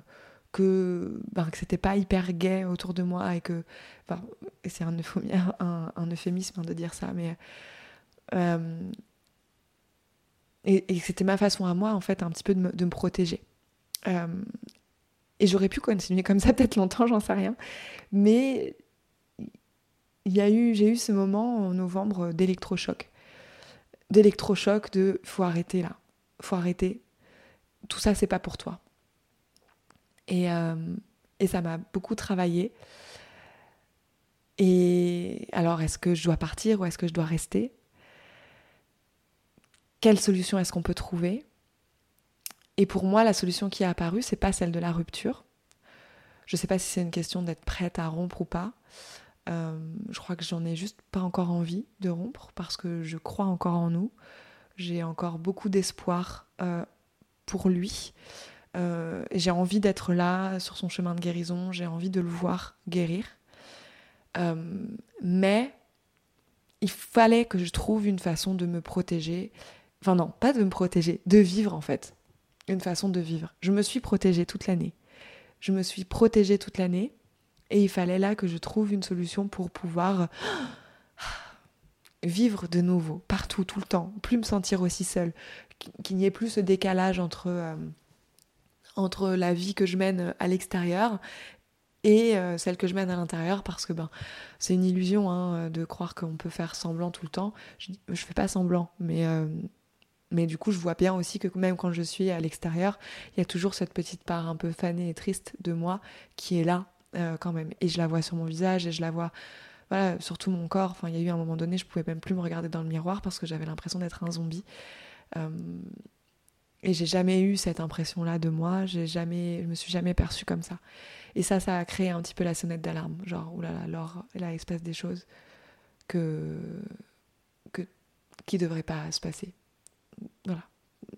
que, ben, que c'était pas hyper gay autour de moi et que enfin, c'est un, euphémisme de dire ça mais euh, et, c'était ma façon à moi, en fait, un petit peu de me, protéger. Euh, et j'aurais pu continuer comme ça peut-être longtemps, j'en sais rien. Mais il y a eu, j'ai eu ce moment en novembre d'électrochoc. D'électrochoc de faut arrêter là, faut arrêter. Tout ça, c'est pas pour toi. Et, euh, et ça m'a beaucoup travaillé. Et alors, est-ce que je dois partir ou est-ce que je dois rester? Quelle solution est-ce qu'on peut trouver? Et pour moi, la solution qui est apparue, c'est pas celle de la rupture. Je sais pas si c'est une question d'être prête à rompre ou pas. Euh, je crois que j'en ai juste pas encore envie de rompre parce que je crois encore en nous. J'ai encore beaucoup d'espoir euh, pour lui. Euh, j'ai envie d'être là sur son chemin de guérison. J'ai envie de le voir guérir. mais il fallait que je trouve une façon de me protéger Enfin non, pas de me protéger, de vivre en fait. Une façon de vivre. Je me suis protégée toute l'année. Je me suis protégée toute l'année et il fallait là que je trouve une solution pour pouvoir vivre de nouveau, partout, tout le temps, plus me sentir aussi seule, qu'il n'y ait plus ce décalage entre, euh, entre la vie que je mène à l'extérieur et euh, celle que je mène à l'intérieur parce que ben c'est une illusion hein, de croire qu'on peut faire semblant tout le temps. Je, je fais pas semblant, mais euh, mais du coup, je vois bien aussi que même quand je suis à l'extérieur, il y a toujours cette petite part un peu fanée et triste de moi qui est là euh, quand même. Et je la vois sur mon visage et je la vois voilà, sur tout mon corps. Enfin, il y a eu un moment donné, je pouvais même plus me regarder dans le miroir parce que j'avais l'impression d'être un zombie. Euh, et j'ai jamais eu cette impression-là de moi. J'ai jamais, je me suis jamais perçue comme ça. Et ça, ça a créé un petit peu la sonnette d'alarme. Genre, oulala, là là, il se passe des choses que, que qui devraient pas se passer voilà,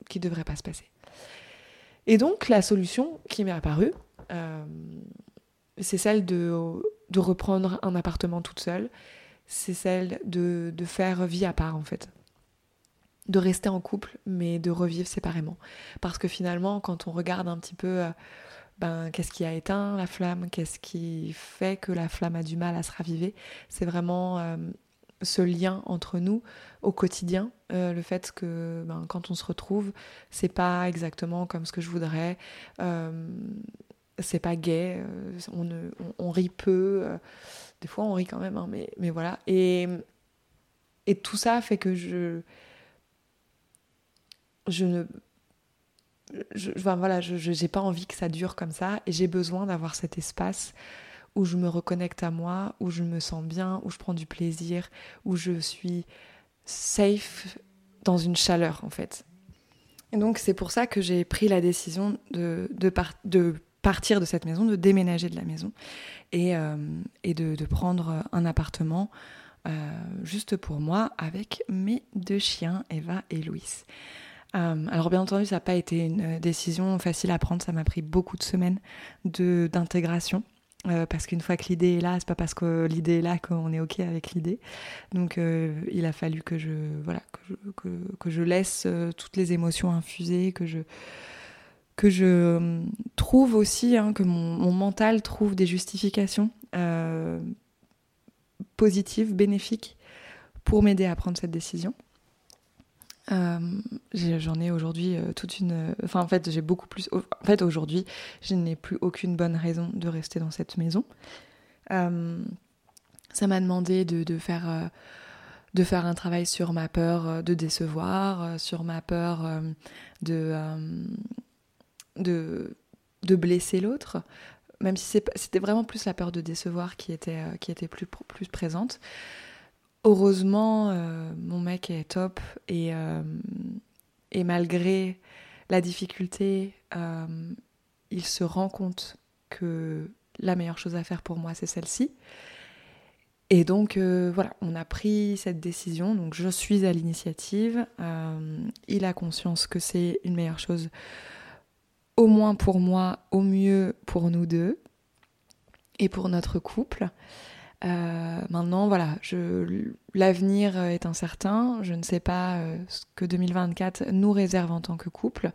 qui ne devrait pas se passer. Et donc la solution qui m'est apparue, euh, c'est celle de, de, reprendre un appartement toute seule, c'est celle de, de, faire vie à part en fait. De rester en couple, mais de revivre séparément. Parce que finalement, quand on regarde un petit peu, euh, ben, qu'est-ce qui a éteint la flamme, qu'est-ce qui fait que la flamme a du mal à se raviver, c'est vraiment euh, ce lien entre nous au quotidien, euh, le fait que ben, quand on se retrouve, c'est pas exactement comme ce que je voudrais, euh, c'est pas gay, euh, on, rit peu, des fois on rit quand même, hein, mais, mais voilà. Et, et tout ça fait que je, je ne je, voilà, je n'ai pas envie que ça dure comme ça et j'ai besoin d'avoir cet espace où je me reconnecte à moi, où je me sens bien, où je prends du plaisir, où je suis safe dans une chaleur en fait. Et donc c'est pour ça que j'ai pris la décision de, de, partir de cette maison, de déménager de la maison et, et de, de, prendre un appartement juste pour moi avec mes deux chiens, Eva et Louis. alors bien entendu, ça n'a pas été une décision facile à prendre, ça m'a pris beaucoup de semaines d'intégration. Euh, parce qu'une fois que l'idée est là, c'est pas parce que l'idée est là qu'on est ok avec l'idée. Donc euh, il a fallu que je voilà que laisse euh, toutes les émotions infuser, que je trouve aussi hein, que mon, mental trouve des justifications positives, bénéfiques pour m'aider à prendre cette décision. Euh, j'en ai aujourd'hui euh, toute une. Enfin, en fait, j'ai beaucoup plus. En fait, aujourd'hui, je n'ai plus aucune bonne raison de rester dans cette maison. Euh, ça m'a demandé de, de faire. de faire un travail sur ma peur de décevoir, sur ma peur de, de, de blesser l'autre, même si c'était vraiment plus la peur de décevoir qui était, qui était plus, plus présente. Heureusement, euh, mon mec est top et, euh, malgré la difficulté, euh, il se rend compte que la meilleure chose à faire pour moi, c'est celle-ci. Et donc voilà, on a pris cette décision, donc je suis à l'initiative. il a conscience que c'est une meilleure chose, au moins pour moi, au mieux pour nous deux et pour notre couple. Euh, maintenant, voilà, l'avenir est incertain. Je ne sais pas euh, ce que 2024 nous réserve en tant que couple.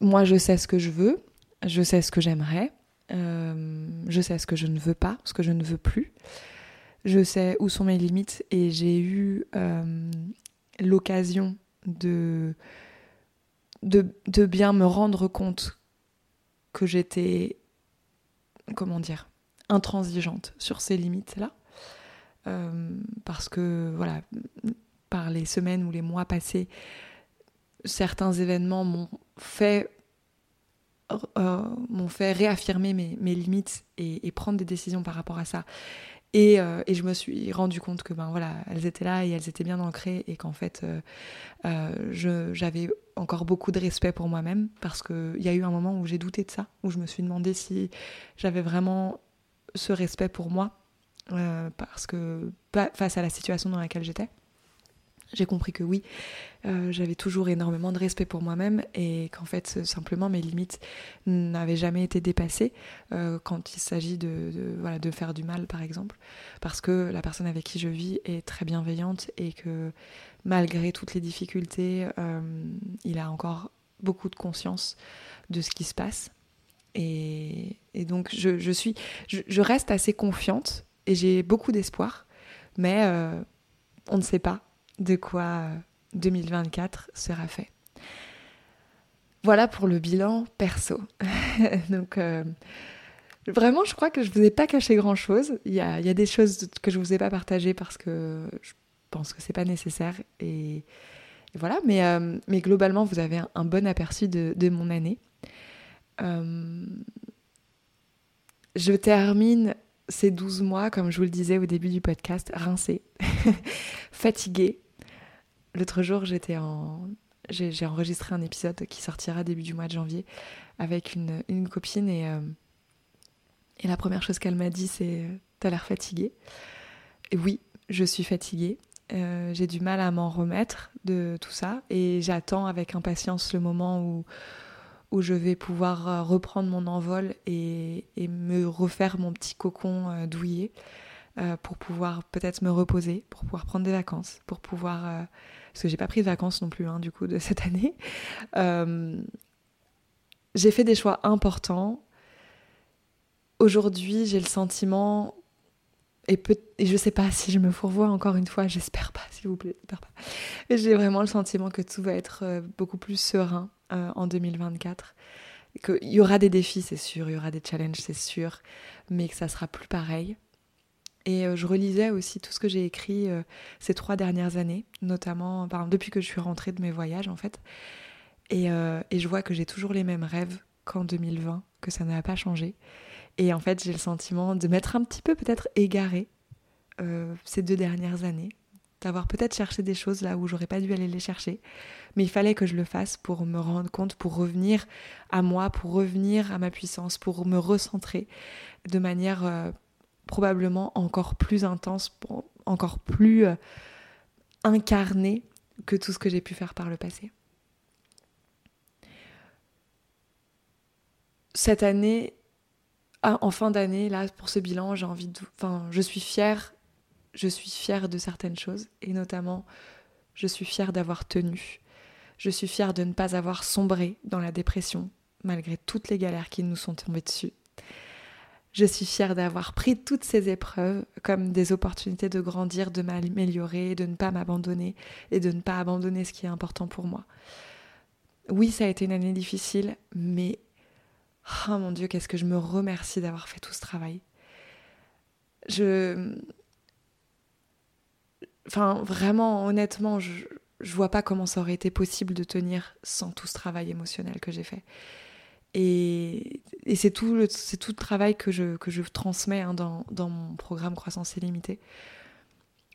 Moi, je sais ce que je veux, je sais ce que j'aimerais, euh, je sais ce que je ne veux pas, ce que je ne veux plus. Je sais où sont mes limites et j'ai eu l'occasion de, de, de bien me rendre compte que j'étais, comment dire, intransigeante sur ces limites-là. Euh, parce que, voilà, par les semaines ou les mois passés, certains événements m'ont fait, euh, fait réaffirmer mes, mes limites et, prendre des décisions par rapport à ça. Et, euh, et, je me suis rendu compte que ben voilà, elles étaient là et elles étaient bien ancrées et qu'en fait, j'avais encore beaucoup de respect pour moi-même parce qu'il y a eu un moment où j'ai douté de ça, où je me suis demandé si j'avais vraiment ce respect pour moi, euh, parce que face à la situation dans laquelle j'étais, j'ai compris que oui, euh, j'avais toujours énormément de respect pour moi-même et qu'en fait, simplement, mes limites n'avaient jamais été dépassées euh, quand il s'agit de, faire du mal, par exemple, parce que la personne avec qui je vis est très bienveillante et que malgré toutes les difficultés, il a encore beaucoup de conscience de ce qui se passe et, donc, je, suis, je, reste assez confiante et j'ai beaucoup d'espoir, mais euh, on ne sait pas de quoi 2024 euh, sera fait. Voilà pour le bilan perso. donc, euh, vraiment, je crois que je ne vous ai pas caché grand-chose. Il y a, des choses que je ne vous ai pas partagées parce que je pense que c'est pas nécessaire. Et, voilà, mais, globalement, vous avez un, bon aperçu de mon année. Euh, je termine ces 12 mois, comme je vous le disais au début du podcast, rincée, fatiguée. L'autre jour, j'étais en... j'ai enregistré un épisode qui sortira début du mois de janvier avec une, copine et, euh, et la première chose qu'elle m'a dit, c'est T'as l'air fatiguée. Et oui, je suis fatiguée. Euh, j'ai du mal à m'en remettre de tout ça et j'attends avec impatience le moment où, où je vais pouvoir euh, reprendre mon envol et, me refaire mon petit cocon euh, douillet euh, pour pouvoir peut-être me reposer, pour pouvoir prendre des vacances, pour pouvoir... parce que j'ai pas pris de vacances non plus hein, du coup de cette année. j'ai fait des choix importants. Aujourd'hui, j'ai le sentiment et, peut, et je sais pas si je me fourvoie encore une fois, j'espère pas, s'il vous plaît, j'espère pas. J'ai vraiment le sentiment que tout va être beaucoup plus serein euh, en 2024. Qu'il y aura des défis, c'est sûr, il y aura des challenges, c'est sûr, mais que ça sera plus pareil. Et euh, je relisais aussi tout ce que j'ai écrit euh, ces trois dernières années, notamment depuis que je suis rentrée de mes voyages en fait. Et, et je vois que j'ai toujours les mêmes rêves qu'en 2020, que ça n'a pas changé. Et en fait, j'ai le sentiment de m'être un petit peu peut-être égarée ces deux dernières années, d'avoir peut-être cherché des choses là où j'aurais pas dû aller les chercher, mais il fallait que je le fasse pour me rendre compte, pour revenir à moi, pour revenir à ma puissance, pour me recentrer de manière euh, probablement encore plus intense, encore plus euh, incarnée que tout ce que j'ai pu faire par le passé. Cette année, ah, en fin d'année, là, pour ce bilan, j'ai envie de. Enfin, je suis fière. Je suis fière de certaines choses. Et notamment, je suis fière d'avoir tenu. Je suis fière de ne pas avoir sombré dans la dépression, malgré toutes les galères qui nous sont tombées dessus. Je suis fière d'avoir pris toutes ces épreuves comme des opportunités de grandir, de m'améliorer, de ne pas m'abandonner et de ne pas abandonner ce qui est important pour moi. Oui, ça a été une année difficile, mais oh mon Dieu, qu'est-ce que je me remercie d'avoir fait tout ce travail. Je. Enfin, vraiment, honnêtement, je, vois pas comment ça aurait été possible de tenir sans tout ce travail émotionnel que j'ai fait. Et, c'est tout, le, tout le travail que je, que je transmets hein, dans, dans, mon programme Croissance illimitée.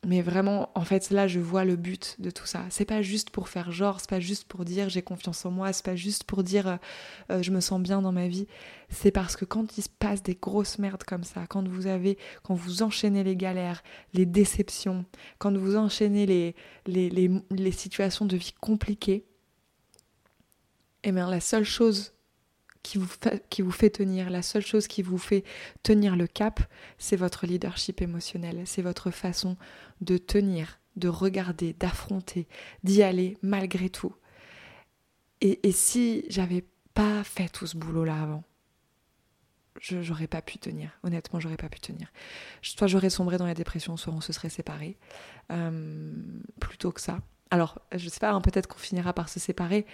Mais vraiment, en fait, là, je vois le but de tout ça. C'est pas juste pour faire genre, c'est pas juste pour dire j'ai confiance en moi, c'est pas juste pour dire euh, euh, je me sens bien dans ma vie. C'est parce que quand il se passe des grosses merdes comme ça, quand vous avez, quand vous enchaînez les galères, les déceptions, quand vous enchaînez les, les, les, les situations de vie compliquées, eh bien, la seule chose qui vous, fait, qui vous fait tenir, la seule chose qui vous fait tenir le cap, c'est votre leadership émotionnel, c'est votre façon de tenir, de regarder, d'affronter, d'y aller malgré tout. Et, et si j'avais pas fait tout ce boulot-là avant, je j'aurais pas pu tenir. Honnêtement, j'aurais pas pu tenir. Soit j'aurais sombré dans la dépression, soit on se serait séparés. Euh, plutôt que ça. Alors, je sais pas, hein, peut-être qu'on finira par se séparer.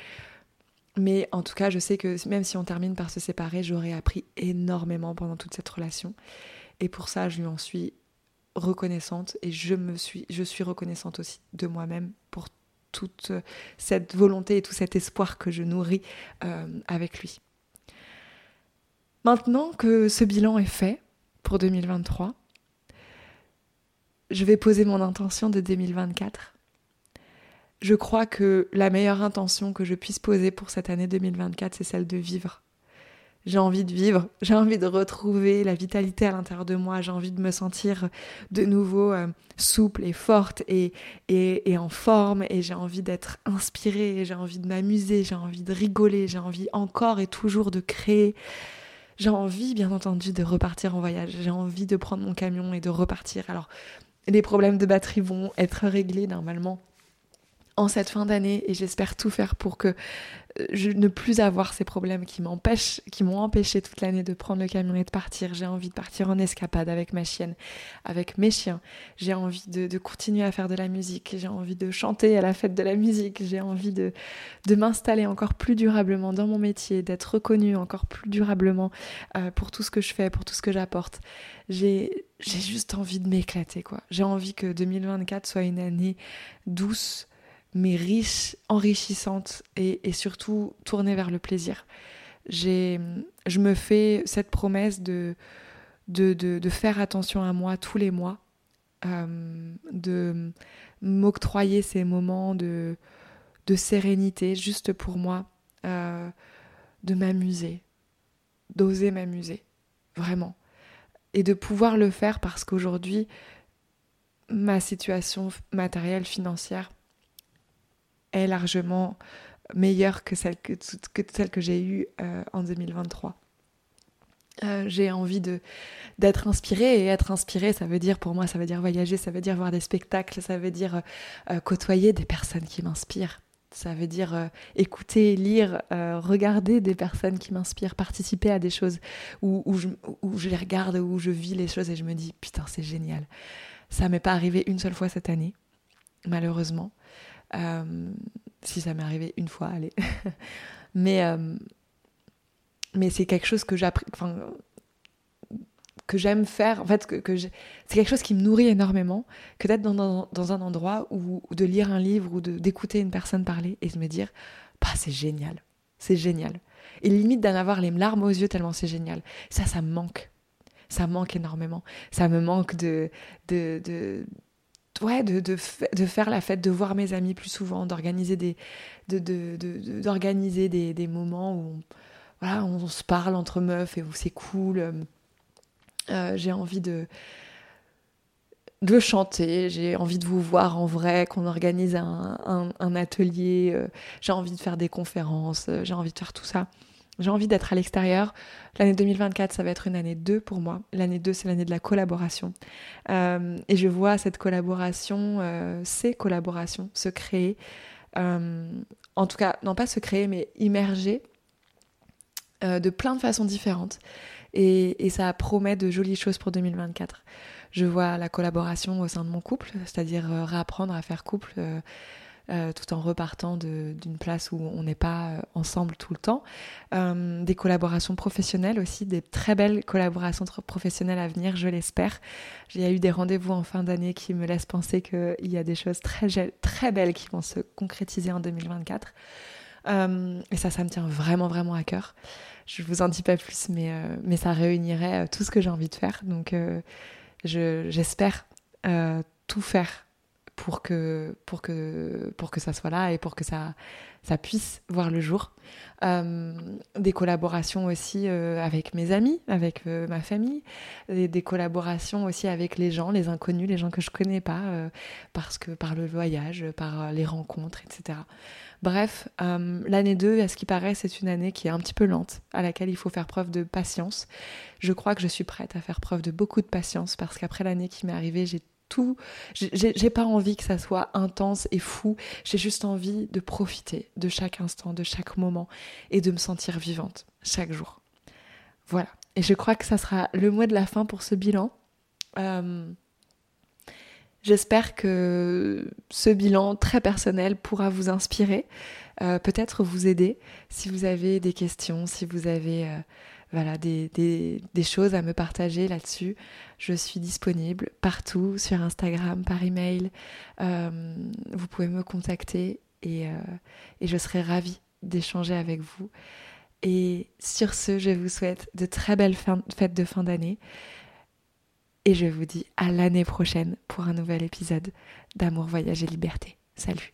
Mais en tout cas, je sais que même si on termine par se séparer, j'aurais appris énormément pendant toute cette relation. Et pour ça, je lui en suis reconnaissante et je me suis, je suis reconnaissante aussi de moi-même pour toute cette volonté et tout cet espoir que je nourris euh, avec lui. Maintenant que ce bilan est fait pour 2023, je vais poser mon intention de 2024 je crois que la meilleure intention que je puisse poser pour cette année 2024, c'est celle de vivre. J'ai envie de vivre, j'ai envie de retrouver la vitalité à l'intérieur de moi, j'ai envie de me sentir de nouveau euh, souple et forte et, et, en forme, et j'ai envie d'être inspirée, j'ai envie de m'amuser, j'ai envie de rigoler, j'ai envie encore et toujours de créer. J'ai envie, bien entendu, de repartir en voyage, j'ai envie de prendre mon camion et de repartir. Alors, les problèmes de batterie vont être réglés normalement en cette fin d'année et j'espère tout faire pour que euh, je ne plus avoir ces problèmes qui m'empêchent, qui m'ont empêché toute l'année de prendre le camion et de partir. J'ai envie de partir en escapade avec ma chienne, avec mes chiens. J'ai envie de, continuer à faire de la musique. J'ai envie de chanter à la fête de la musique. J'ai envie de, m'installer encore plus durablement dans mon métier, d'être reconnue encore plus durablement euh, pour tout ce que je fais, pour tout ce que j'apporte. J'ai, j'ai juste envie de m'éclater, quoi. J'ai envie que 2024 soit une année douce, mais riche, enrichissante et, surtout tournée vers le plaisir. Je me fais cette promesse de, de, de, faire attention à moi tous les mois, euh, de m'octroyer ces moments de, de sérénité juste pour moi, euh, de m'amuser, d'oser m'amuser, vraiment. Et de pouvoir le faire parce qu'aujourd'hui, ma situation matérielle, financière, est largement meilleure que celle que, que, celle que j'ai eue euh, en 2023. Euh, j'ai envie de d'être inspirée et être inspirée ça veut dire pour moi ça veut dire voyager ça veut dire voir des spectacles ça veut dire euh, côtoyer des personnes qui m'inspirent. Ça veut dire écouter lire regarder des personnes qui m'inspirent participer à des choses où, où, je, où je les regarde où je vis les choses et je me dis putain c'est génial. Ça m'est pas arrivé une seule fois cette année malheureusement si ça m'est arrivé une fois, allez. mais euh, mais c'est quelque chose que j'apprécie, enfin, que j'aime faire. En fait, que, c'est quelque chose qui me nourrit énormément, que d'être dans, un endroit ou de lire un livre ou d'écouter une personne parler et de me dire, bah c'est génial, c'est génial. Et limite d'en avoir les larmes aux yeux tellement c'est génial. Ça, ça me manque. Ça manque énormément. Ça me manque de, de, de ouais, de, faire la fête, de voir mes amis plus souvent, d'organiser des, de, d'organiser des, des, moments où on, voilà, on se parle entre meufs et où c'est cool. Euh, j'ai envie de, de chanter, j'ai envie de vous voir en vrai, qu'on organise un, un, atelier, euh, j'ai envie de faire des conférences, euh, j'ai envie de faire tout ça. J'ai envie d'être à l'extérieur. L'année 2024, ça va être une année 2 pour moi. L'année 2, c'est l'année de la collaboration. Euh, et je vois cette collaboration, ces collaborations se créer. en tout cas, non pas se créer, mais immerger de plein de façons différentes. Et, et ça promet de jolies choses pour 2024 je vois la collaboration au sein de mon couple, c'est-à-dire euh, réapprendre à faire couple euh, euh, tout en repartant d'une place où on n'est pas ensemble tout le temps. des collaborations professionnelles aussi, des très belles collaborations professionnelles à venir, je l'espère. Il y a eu des rendez-vous en fin d'année qui me laissent penser qu'il y a des choses très, très belles qui vont se concrétiser en 2024. et ça, ça me tient vraiment, vraiment à cœur. Je vous en dis pas plus, mais, mais ça réunirait tout ce que j'ai envie de faire. Donc, j'espère euh, tout faire pour que, pour, que, pour que ça soit là et pour que ça, ça puisse voir le jour. Euh, des collaborations aussi euh, avec mes amis, avec ma famille, des, des, collaborations aussi avec les gens, les inconnus, les gens que je connais pas, parce que par le voyage, par les rencontres, etc. Bref, euh, l'année 2, à ce qui paraît, c'est une année qui est un petit peu lente, à laquelle il faut faire preuve de patience. Je crois que je suis prête à faire preuve de beaucoup de patience parce qu'après l'année qui m'est arrivée, j'ai J'ai pas envie que ça soit intense et fou. J'ai juste envie de profiter de chaque instant, de chaque moment et de me sentir vivante chaque jour. Voilà. Et je crois que ça sera le mot de la fin pour ce bilan. Euh, J'espère que ce bilan très personnel pourra vous inspirer, euh, peut-être vous aider si vous avez des questions, si vous avez euh, voilà, des, choses à me partager là-dessus. Je suis disponible partout, sur Instagram, par email. Euh, vous pouvez me contacter et, et je serai ravie d'échanger avec vous. Et sur ce, je vous souhaite de très belles fêtes de fin d'année. Et je vous dis à l'année prochaine pour un nouvel épisode d'Amour, Voyage et Liberté. Salut